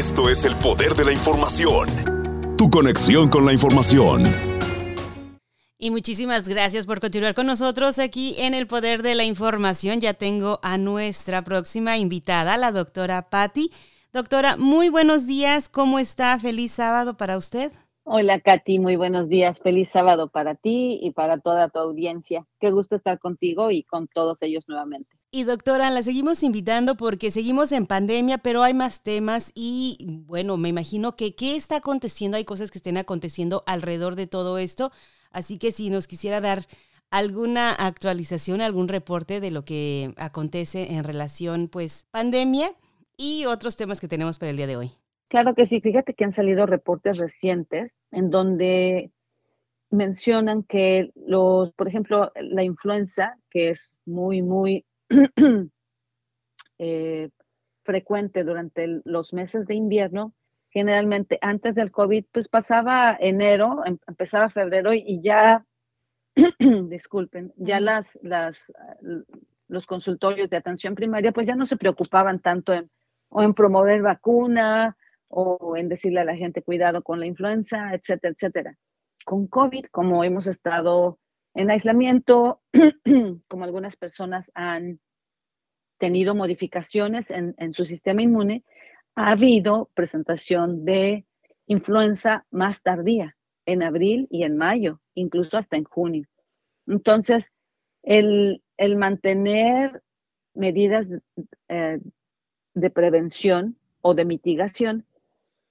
Esto es el poder de la información. Tu conexión con la información. Y muchísimas gracias por continuar con nosotros aquí en el Poder de la Información. Ya tengo a nuestra próxima invitada, la doctora Patti. Doctora, muy buenos días. ¿Cómo está? Feliz sábado para usted. Hola Katy, muy buenos días. Feliz sábado para ti y para toda tu audiencia. Qué gusto estar contigo y con todos ellos nuevamente. Y doctora, la seguimos invitando porque seguimos en pandemia, pero hay más temas y bueno, me imagino que qué está aconteciendo, hay cosas que estén aconteciendo alrededor de todo esto. Así que si nos quisiera dar alguna actualización, algún reporte de lo que acontece en relación, pues, pandemia y otros temas que tenemos para el día de hoy. Claro que sí, fíjate que han salido reportes recientes en donde mencionan que los, por ejemplo, la influenza, que es muy, muy eh, frecuente durante los meses de invierno, generalmente antes del COVID, pues pasaba enero, em, empezaba febrero y ya, disculpen, ya las, las, los consultorios de atención primaria, pues ya no se preocupaban tanto en, o en promover vacuna o en decirle a la gente cuidado con la influenza, etcétera, etcétera. Con COVID, como hemos estado en aislamiento, como algunas personas han tenido modificaciones en, en su sistema inmune, ha habido presentación de influenza más tardía, en abril y en mayo, incluso hasta en junio. Entonces, el, mantener medidas eh, de prevención o de mitigación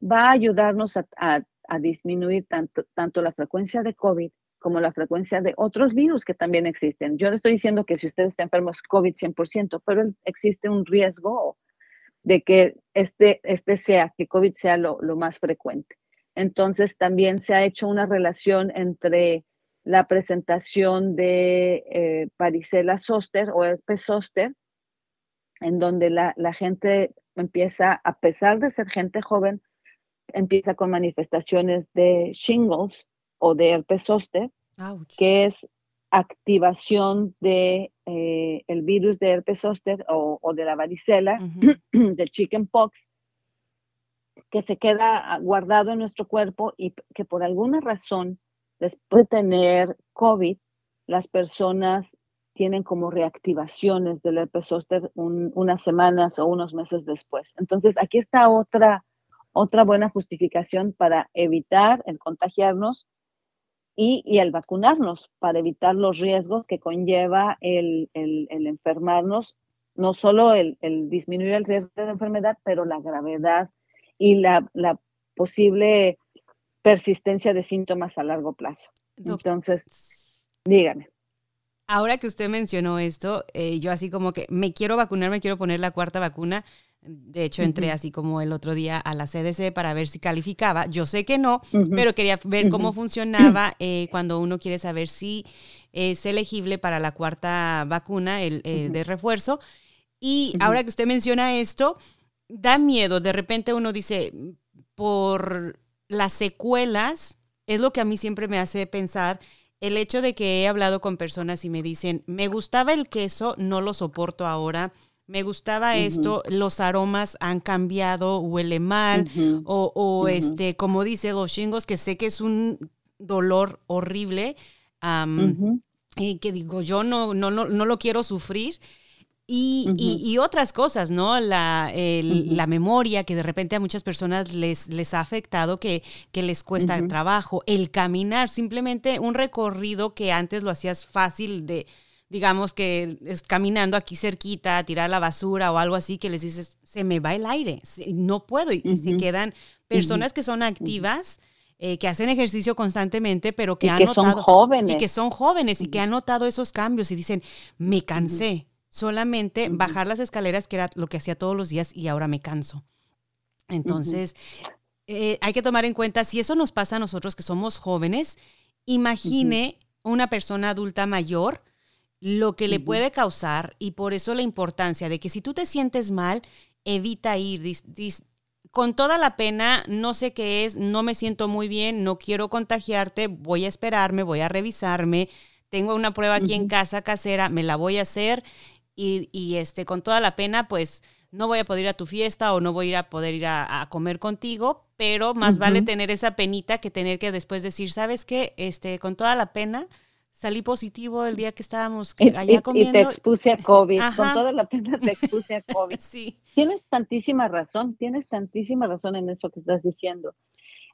va a ayudarnos a, disminuir tanto, tanto la frecuencia de COVID como la frecuencia de otros virus que también existen. Yo le estoy diciendo que si usted está enfermo es COVID 100%, pero existe un riesgo de que este, este sea, que COVID sea lo, más frecuente. Entonces, también se ha hecho una relación entre la presentación de eh, varicela zoster o herpes zoster, en donde la, la, gente empieza, a pesar de ser gente joven, empieza con manifestaciones de shingles o de herpes zoster, que es activación de eh, el virus de herpes zoster o, de la varicela, de chickenpox, que se queda guardado en nuestro cuerpo y que por alguna razón, después de tener COVID, las personas tienen como reactivaciones del herpes zoster unas semanas o unos meses después. Entonces, aquí está otra, otra buena justificación para evitar el contagiarnos y, y el vacunarnos para evitar los riesgos que conlleva el, el, enfermarnos, no solo el, el, disminuir el riesgo de la enfermedad, pero la gravedad y la, la posible persistencia de síntomas a largo plazo. Entonces, dígame. Ahora que usted mencionó esto, eh, yo así como que me quiero vacunar, me quiero poner la cuarta vacuna. De hecho, entré así como el otro día a la CDC para ver si calificaba. Yo sé que no, pero quería ver cómo funcionaba eh, cuando uno quiere saber si es elegible para la cuarta vacuna, el, de refuerzo. Y ahora que usted menciona esto, da miedo. De repente uno dice, por las secuelas, es lo que a mí siempre me hace pensar el hecho de que he hablado con personas y me dicen, me gustaba el queso, no lo soporto ahora me gustaba esto, los aromas han cambiado, huele mal, o, este, como dice los chingos, que sé que es un dolor horrible, y que digo, yo no, no, no, no lo quiero sufrir. Y, y, otras cosas, ¿no? La, la, memoria que de repente a muchas personas les, les ha afectado, que, que les cuesta trabajo, el caminar, simplemente un recorrido que antes lo hacías fácil de, digamos que es caminando aquí cerquita, tirar la basura o algo así, que les dices, se me va el aire, no puedo. Y, se quedan personas que son activas. Eh, que hacen ejercicio constantemente, pero que han notado. Son jóvenes. Y que son jóvenes y que han notado esos cambios y dicen, me cansé. Solamente bajar las escaleras, que era lo que hacía todos los días, y ahora me canso. Entonces, eh, hay que tomar en cuenta, si eso nos pasa a nosotros que somos jóvenes, imagine una persona adulta mayor lo que le puede causar y por eso la importancia de que si tú te sientes mal, evita ir. con toda la pena, no sé qué es, no me siento muy bien, no quiero contagiarte, voy a esperarme, voy a revisarme, tengo una prueba aquí en casa casera, me la voy a hacer y, este, con toda la pena, pues no voy a poder ir a tu fiesta o no voy a, ir a poder ir a, comer contigo, pero más vale tener esa penita que tener que después decir, ¿sabes qué? Este, con toda la pena, salí positivo el día que estábamos allá comiendo. Y te expuse a COVID, con toda la pena te expuse a COVID. sí. Tienes tantísima razón, tienes tantísima razón en eso que estás diciendo.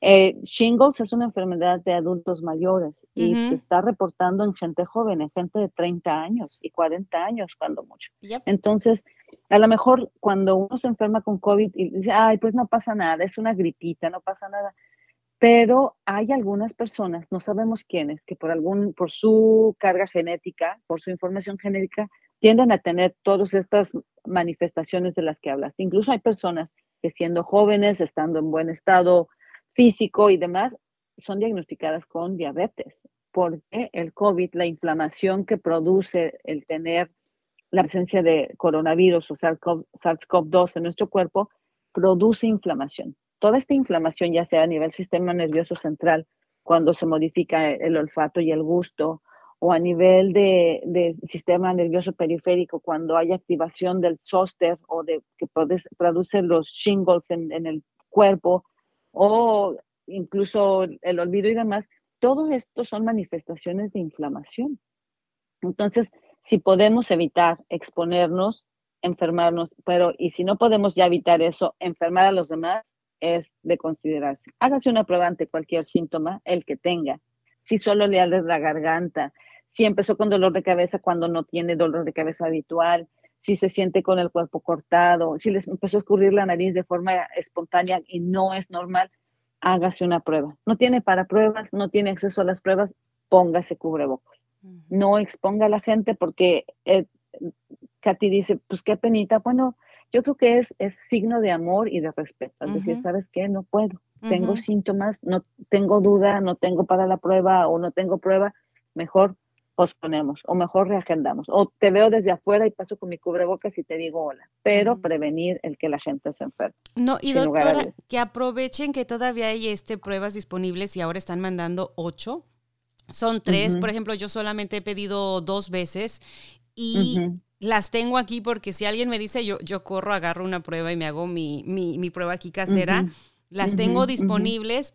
Eh, shingles es una enfermedad de adultos mayores y se está reportando en gente joven, en gente de 30 años y 40 años cuando mucho. Entonces, a lo mejor cuando uno se enferma con COVID y dice, ay, pues no pasa nada, es una gripita, no pasa nada. Pero hay algunas personas, no sabemos quiénes, que por algún, por su carga genética, por su información genética, tienden a tener todas estas manifestaciones de las que hablaste. Incluso hay personas que siendo jóvenes, estando en buen estado físico y demás, son diagnosticadas con diabetes, porque el COVID, la inflamación que produce el tener la presencia de coronavirus o SARS-CoV-2 en nuestro cuerpo, produce inflamación. Toda esta inflamación, ya sea a nivel sistema nervioso central, cuando se modifica el olfato y el gusto, o a nivel de, sistema nervioso periférico, cuando hay activación del zóster o de que produce los shingles en, en el cuerpo, o incluso el olvido y demás, todo esto son manifestaciones de inflamación. Entonces, si podemos evitar exponernos, enfermarnos, pero y si no podemos ya evitar eso, enfermar a los demás, es de considerarse. Hágase una prueba ante cualquier síntoma, el que tenga. Si solo le arde la garganta, si empezó con dolor de cabeza cuando no tiene dolor de cabeza habitual, si se siente con el cuerpo cortado, si les empezó a escurrir la nariz de forma espontánea y no es normal, hágase una prueba. No tiene para pruebas, no tiene acceso a las pruebas, póngase cubrebocas. No exponga a la gente porque eh, Katy dice, pues qué penita. Bueno, yo creo que es, es signo de amor y de respeto. Es decir, ¿sabes qué? No puedo. Tengo síntomas, no tengo duda, no tengo para la prueba o no tengo prueba. Mejor posponemos o mejor reagendamos. O te veo desde afuera y paso con mi cubrebocas y te digo hola, pero prevenir el que la gente se enferme. No, y doctora, que aprovechen que todavía hay este pruebas disponibles y ahora están mandando ocho. Son tres, por ejemplo, yo solamente he pedido dos veces y las tengo aquí porque si alguien me dice, yo, yo corro, agarro una prueba y me hago mi, mi, mi prueba aquí casera, las tengo disponibles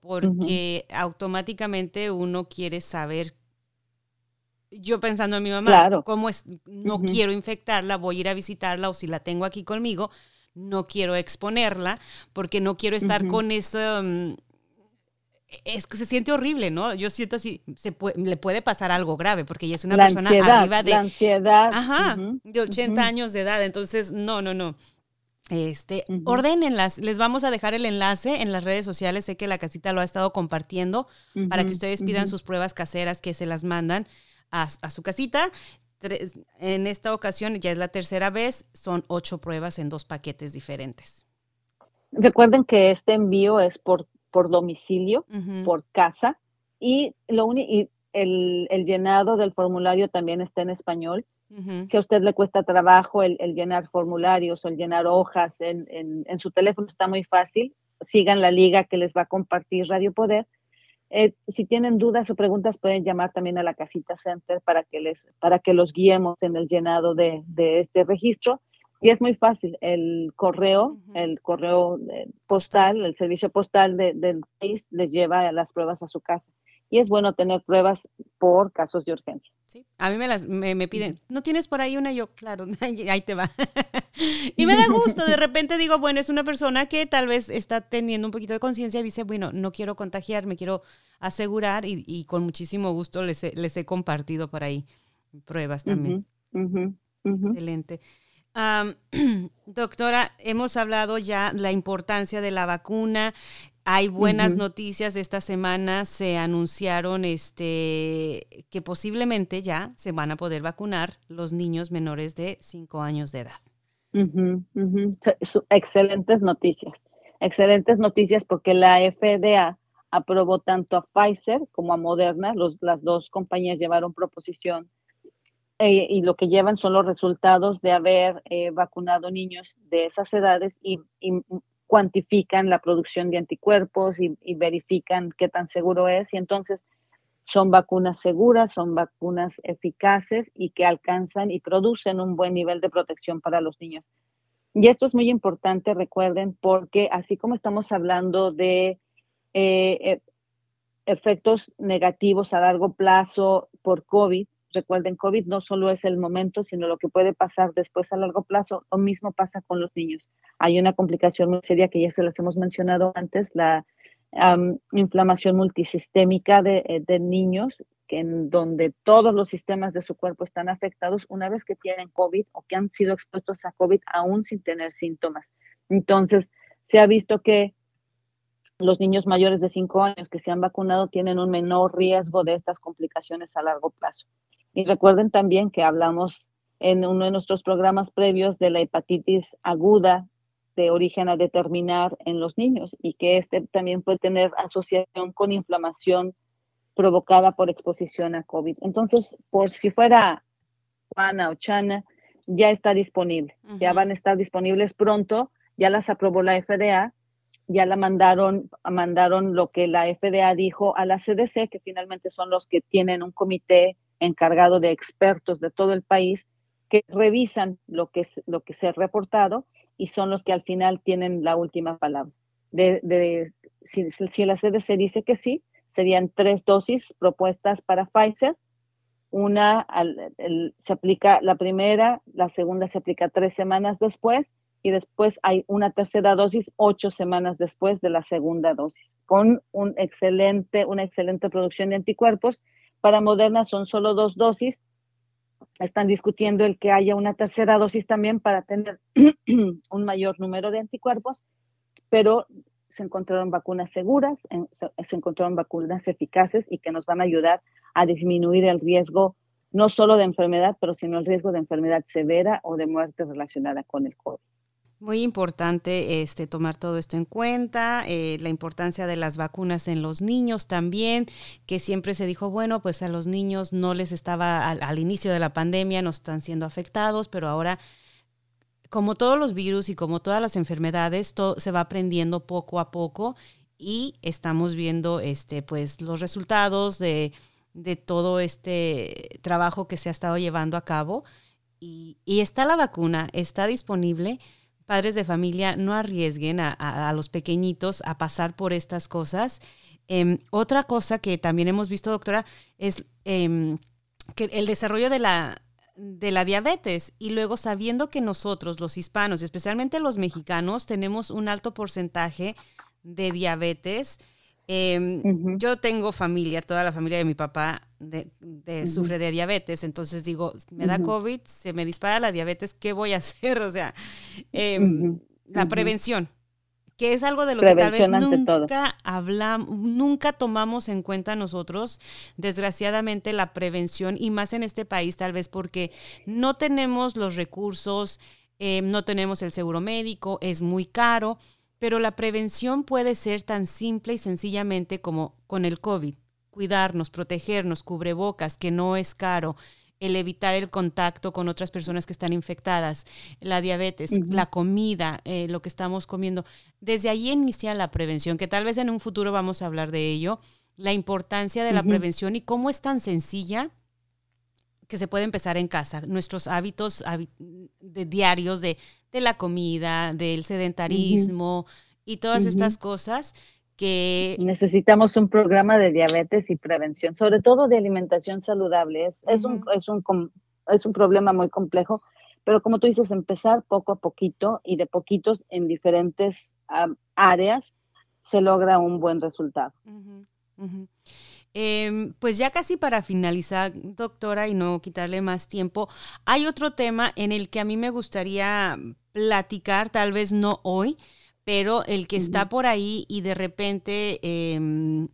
porque automáticamente uno quiere saber. Yo pensando en mi mamá, claro. ¿cómo es? No quiero infectarla, voy a ir a visitarla o si la tengo aquí conmigo, no quiero exponerla porque no quiero estar con esa... Mm, es que se siente horrible, ¿no? Yo siento así, se le puede pasar algo grave porque ella es una persona arriba de... La ansiedad. Ajá, de 80 años de edad, entonces, no, no, no. Este, ordenenlas. Les vamos a dejar el enlace en las redes sociales. Sé que la casita lo ha estado compartiendo para que ustedes pidan sus pruebas caseras que se las mandan a, su casita. en esta ocasión, ya es la tercera vez, son ocho pruebas en dos paquetes diferentes. Recuerden que este envío es por, por domicilio, por casa, y, lo y el, llenado del formulario también está en español. Si a usted le cuesta trabajo el, llenar formularios o el llenar hojas en, en, su teléfono, está muy fácil. Sigan la liga que les va a compartir Radio Poder eh, si tienen dudas o preguntas, pueden llamar también a la Casita Center para que, les, para que los guiemos en el llenado de, este registro. Y es muy fácil, el correo, el correo eh, postal, el servicio postal del país les lleva las pruebas a su casa y es bueno tener pruebas por casos de urgencia. Sí, a mí me, las, me, piden, ¿no tienes por ahí una? Yo, claro, ahí te va. y me da gusto, de repente digo, bueno, es una persona que tal vez está teniendo un poquito de conciencia y dice, bueno, no quiero contagiar, me quiero asegurar y, con muchísimo gusto les he, les he compartido por ahí pruebas también. Excelente. doctora, hemos hablado ya la importancia de la vacuna, hay buenas noticias. Esta semana se anunciaron este, que posiblemente ya se van a poder vacunar los niños menores de 5 años de edad. Excelentes noticias. Excelentes noticias porque la FDA aprobó tanto a Pfizer como a Moderna. Los, las dos compañías llevaron proposición eh, y lo que llevan son los resultados de haber eh, vacunado niños de esas edades y, cuantifican la producción de anticuerpos y, verifican qué tan seguro es. Y entonces son vacunas seguras, son vacunas eficaces y que alcanzan y producen un buen nivel de protección para los niños. Y esto es muy importante, recuerden, porque así como estamos hablando de eh, e, efectos negativos a largo plazo por COVID, recuerden, COVID no solo es el momento, sino lo que puede pasar después a largo plazo. Lo mismo pasa con los niños. Hay una complicación muy seria que ya se las hemos mencionado antes, la inflamación multisistémica de, eh, de niños, que en donde todos los sistemas de su cuerpo están afectados una vez que tienen COVID o que han sido expuestos a COVID aún sin tener síntomas. Entonces, se ha visto que los niños mayores de 5 años que se han vacunado tienen un menor riesgo de estas complicaciones a largo plazo. Y recuerden también que hablamos en uno de nuestros programas previos de la hepatitis aguda de origen a determinar en los niños y que este también puede tener asociación con inflamación provocada por exposición a COVID. Entonces, por si fuera Juana o Chana, ya está disponible, ya van a estar disponibles pronto, ya las aprobó la FDA, ya la mandaron, mandaron lo que la FDA dijo a la CDC, que finalmente son los que tienen un comité encargado de expertos de todo el país que revisan lo que, lo que se ha reportado y son los que al final tienen la última palabra. De, si, si, la CDC dice que sí, serían tres dosis propuestas para Pfizer. Una se aplica la primera, la segunda se aplica tres semanas después y después hay una tercera dosis ocho semanas después de la segunda dosis, con un excelente, una excelente producción de anticuerpos. Para Moderna son solo dos dosis están discutiendo el que haya una tercera dosis también para tener un mayor número de anticuerpos, pero se encontraron vacunas seguras, se encontraron vacunas eficaces y que nos van a ayudar a disminuir el riesgo no solo de enfermedad, pero sino el riesgo de enfermedad severa o de muerte relacionada con el COVID. Muy importante este, tomar todo esto en cuenta, eh, la importancia de las vacunas en los niños también, que siempre se dijo, bueno, pues a los niños no les estaba al, inicio de la pandemia, no están siendo afectados, pero ahora, como todos los virus y como todas las enfermedades, todo se va aprendiendo poco a poco y estamos viendo este, pues, los resultados de, todo este trabajo que se ha estado llevando a cabo. Y está la vacuna, está disponible padres de familia no arriesguen a, los pequeñitos a pasar por estas cosas. Em, otra cosa que también hemos visto, doctora, es em, que el desarrollo de la, de la diabetes y luego sabiendo que nosotros, los hispanos, especialmente los mexicanos, tenemos un alto porcentaje de diabetes. Em, yo tengo familia, toda la familia de mi papá de, sufre de diabetes, entonces digo, me da COVID, se me dispara la diabetes, ¿qué voy a hacer? O sea, em, la prevención, que es algo de lo que tal vez nunca hablamos, nunca tomamos en cuenta nosotros, desgraciadamente, la prevención y más en este país, tal vez porque no tenemos los recursos, em, no tenemos el seguro médico, es muy caro, pero la prevención puede ser tan simple y sencillamente como con el COVID cuidarnos, protegernos, cubrebocas, que no es caro, el evitar el contacto con otras personas que están infectadas, la diabetes, la comida, eh, lo que estamos comiendo. Desde ahí inicia la prevención, que tal vez en un futuro vamos a hablar de ello, la importancia de la prevención y cómo es tan sencilla que se puede empezar en casa. Nuestros hábitos de diarios de, la comida, del sedentarismo y todas estas cosas Necesitamos un programa de diabetes y prevención, sobre todo de alimentación saludable. Es, un, es, un, es un problema muy complejo, pero como tú dices, empezar poco a poquito y de poquitos en diferentes áreas se logra un buen resultado. Em, pues ya casi para finalizar, doctora, y no quitarle más tiempo, hay otro tema en el que a mí me gustaría platicar, tal vez no hoy, pero el que está por ahí y de repente, em,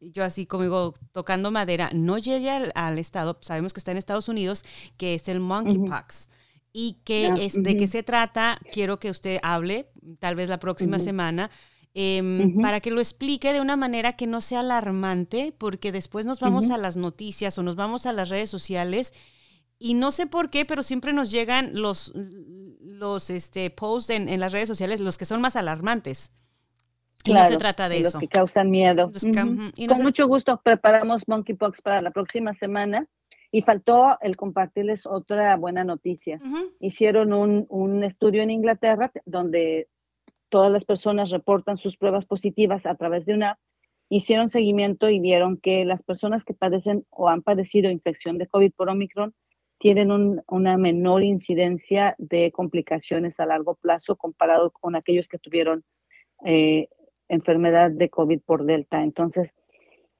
yo así como digo, tocando madera, no llegue al, estado, sabemos que está en Estados Unidos, que es el monkeypox. Y que es, de qué se trata, quiero que usted hable, tal vez la próxima semana, em, para que lo explique de una manera que no sea alarmante, porque después nos vamos a las noticias o nos vamos a las redes sociales y no sé por qué, pero siempre nos llegan los, los este, posts en, las redes sociales, los que son más alarmantes. y no se trata de, eso. Los que causan miedo. Con mucho gusto preparamos Monkeypox para la próxima semana. Y faltó el compartirles otra buena noticia. Hicieron un, un, estudio en Inglaterra donde todas las personas reportan sus pruebas positivas a través de una app. Hicieron seguimiento y vieron que las personas que padecen o han padecido infección de COVID por Omicron tienen una menor incidencia de complicaciones a largo plazo comparado con aquellos que tuvieron eh, enfermedad de COVID por Delta. Entonces,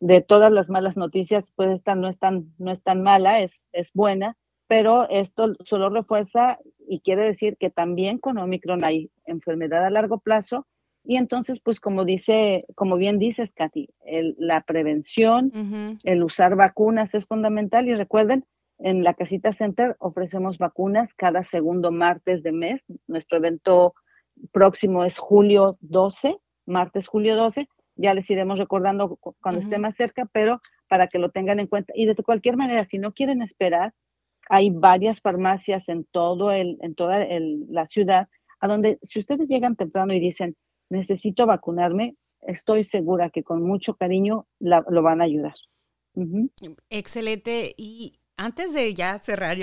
de todas las malas noticias, pues esta no es tan, no es tan mala, es, es buena, pero esto solo refuerza y quiere decir que también con Omicron hay enfermedad a largo plazo. Y entonces, pues como dice, como bien dices, Katy, la prevención, el usar vacunas es fundamental. Y recuerden, en la Casita Center ofrecemos vacunas cada segundo martes de mes. Nuestro evento próximo es julio 12, martes julio 12. Ya les iremos recordando cuando esté más cerca, pero para que lo tengan en cuenta. Y de cualquier manera, si no quieren esperar, hay varias farmacias en, todo el, en toda la ciudad, a donde si ustedes llegan temprano y dicen, necesito vacunarme, estoy segura que con mucho cariño lo van a ayudar. Excelente. Y antes de ya cerrar,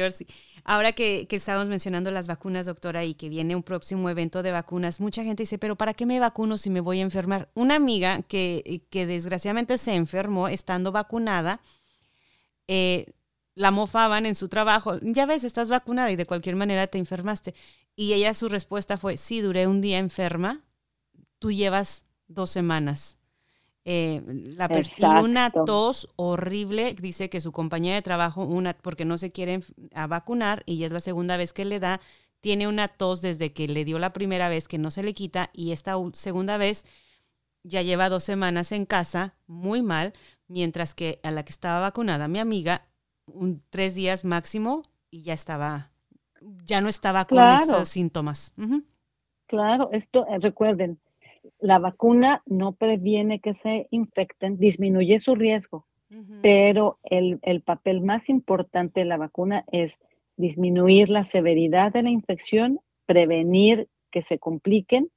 ahora que, que estábamos mencionando las vacunas, doctora, y que viene un próximo evento de vacunas, mucha gente dice, pero ¿para qué me vacuno si me voy a enfermar? Una amiga que, que desgraciadamente se enfermó estando vacunada, eh, la mofaban en su trabajo, ya ves, estás vacunada y de cualquier manera te enfermaste. Y ella su respuesta fue, sí, duré un día enferma, tú llevas dos semanas. Eh, la y una tos horrible, dice que su compañía de trabajo, una, porque no se quiere a vacunar y es la segunda vez que le da, tiene una tos desde que le dio la primera vez que no se le quita y esta segunda vez ya lleva dos semanas en casa, muy mal, mientras que a la que estaba vacunada, mi amiga, un, tres días máximo y ya estaba, ya no estaba con esos síntomas. Claro, esto, eh, recuerden, la vacuna no previene que se infecten, disminuye su riesgo, pero el, papel más importante de la vacuna es disminuir la severidad de la infección, prevenir que se compliquen,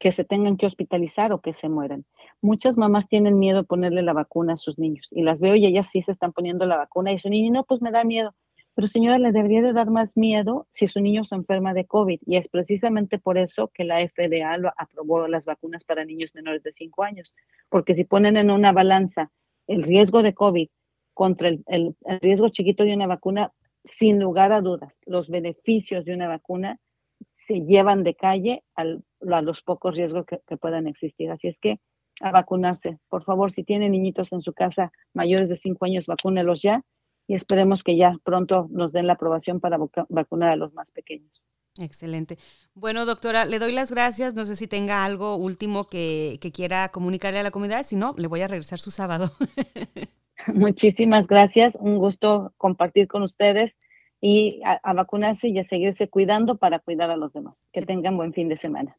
que se tengan que hospitalizar o que se mueran. Muchas mamás tienen miedo de ponerle la vacuna a sus niños y las veo y ellas sí se están poniendo la vacuna y su niño, no, pues me da miedo. Pero señora, le debería de dar más miedo si su niño se enferma de COVID. Y es precisamente por eso que la FDA lo aprobó las vacunas para niños menores de 5 años. Porque si ponen en una balanza el riesgo de COVID contra el, riesgo chiquito de una vacuna, sin lugar a dudas, los beneficios de una vacuna se llevan de calle a los pocos riesgos que, que puedan existir. Así es que a vacunarse. Por favor, si tienen niñitos en su casa mayores de 5 años, vacúnelos ya y esperemos que ya pronto nos den la aprobación para vacunar a los más pequeños. Excelente. Bueno, doctora, le doy las gracias. No sé si tenga algo último que, quiera comunicarle a la comunidad. Si no, le voy a regresar su sábado. Muchísimas gracias. Un gusto compartir con ustedes y a vacunarse y a seguirse cuidando para cuidar a los demás. Que tengan buen fin de semana.